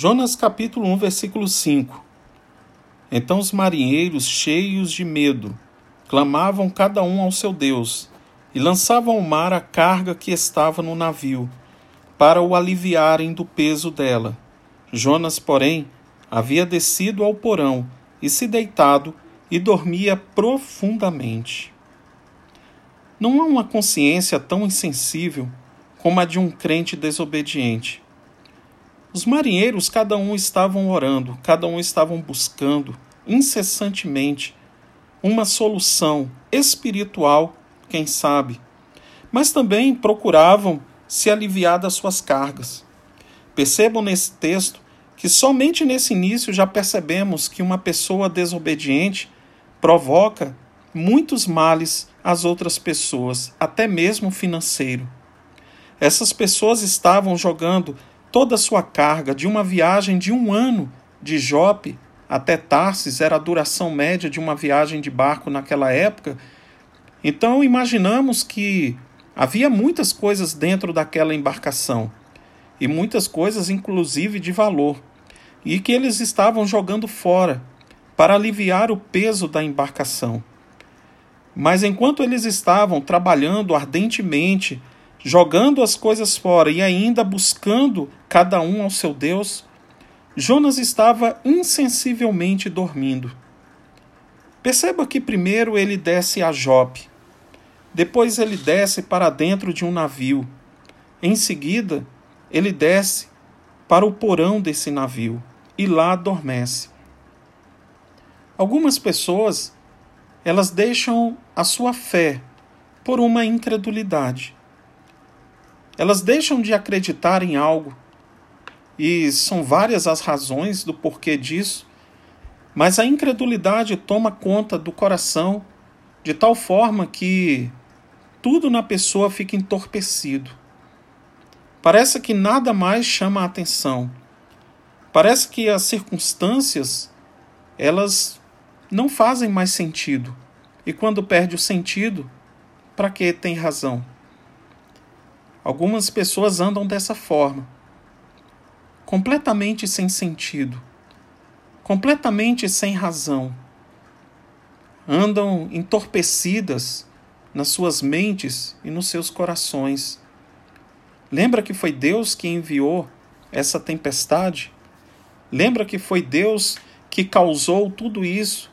Jonas capítulo 1, versículo 5. Então os marinheiros, cheios de medo, clamavam cada um ao seu Deus e lançavam ao mar a carga que estava no navio, para o aliviarem do peso dela. Jonas, porém, havia descido ao porão e se deitado e dormia profundamente. Não há uma consciência tão insensível como a de um crente desobediente. Os marinheiros, cada um estavam orando, cada um estavam buscando incessantemente uma solução espiritual, quem sabe, mas também procuravam se aliviar das suas cargas. Percebam nesse texto que somente nesse início já percebemos que uma pessoa desobediente provoca muitos males às outras pessoas, até mesmo financeiro. Essas pessoas estavam jogando toda a sua carga de uma viagem de um ano de Jope até Tarsis, era a duração média de uma viagem de barco naquela época. Então imaginamos que havia muitas coisas dentro daquela embarcação e muitas coisas, inclusive de valor, e que eles estavam jogando fora para aliviar o peso da embarcação. Mas enquanto eles estavam trabalhando ardentemente jogando as coisas fora e ainda buscando cada um ao seu Deus, Jonas estava insensivelmente dormindo. Perceba que primeiro ele desce a Jope, depois ele desce para dentro de um navio. Em seguida, ele desce para o porão desse navio e lá adormece. Algumas pessoas, elas deixam a sua fé por uma incredulidade. Elas deixam de acreditar em algo. E são várias as razões do porquê disso. Mas a incredulidade toma conta do coração de tal forma que tudo na pessoa fica entorpecido. Parece que nada mais chama a atenção. Parece que as circunstâncias elas não fazem mais sentido. E quando perde o sentido, para que tem razão? Algumas pessoas andam dessa forma, completamente sem sentido, completamente sem razão. Andam entorpecidas nas suas mentes e nos seus corações. Lembra que foi Deus que enviou essa tempestade? Lembra que foi Deus que causou tudo isso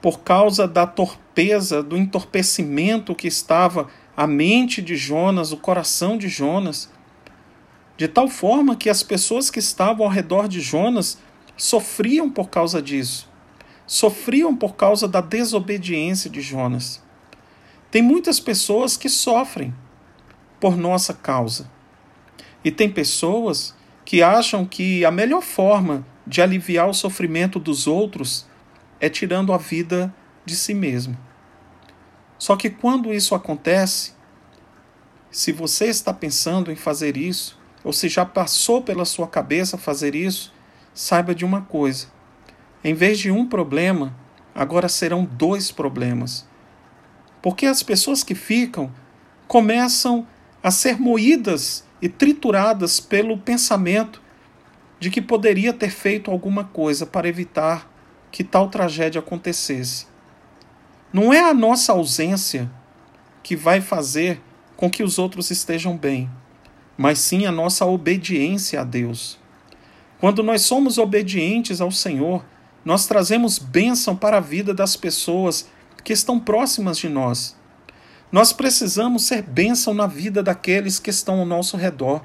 por causa da torpeza, do entorpecimento que estava a mente de Jonas, o coração de Jonas, de tal forma que as pessoas que estavam ao redor de Jonas sofriam por causa disso, sofriam por causa da desobediência de Jonas. Tem muitas pessoas que sofrem por nossa causa. E tem pessoas que acham que a melhor forma de aliviar o sofrimento dos outros é tirando a vida de si mesmo. Só que quando isso acontece, se você está pensando em fazer isso, ou se já passou pela sua cabeça fazer isso, saiba de uma coisa: em vez de um problema, agora serão dois problemas. Porque as pessoas que ficam começam a ser moídas e trituradas pelo pensamento de que poderia ter feito alguma coisa para evitar que tal tragédia acontecesse. Não é a nossa ausência que vai fazer com que os outros estejam bem, mas sim a nossa obediência a Deus. Quando nós somos obedientes ao Senhor, nós trazemos bênção para a vida das pessoas que estão próximas de nós. Nós precisamos ser bênção na vida daqueles que estão ao nosso redor,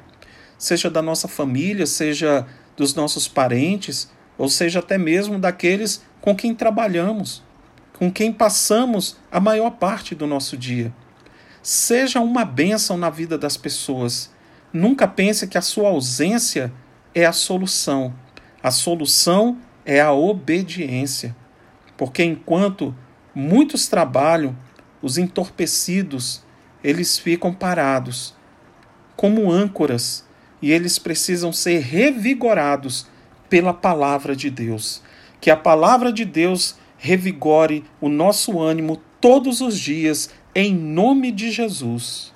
seja da nossa família, seja dos nossos parentes, ou seja até mesmo daqueles com quem trabalhamos com quem passamos a maior parte do nosso dia. Seja uma bênção na vida das pessoas. Nunca pense que a sua ausência é a solução. A solução é a obediência. Porque enquanto muitos trabalham, os entorpecidos, eles ficam parados, como âncoras, e eles precisam ser revigorados pela palavra de Deus. Que a palavra de Deus revigore o nosso ânimo todos os dias, em nome de Jesus.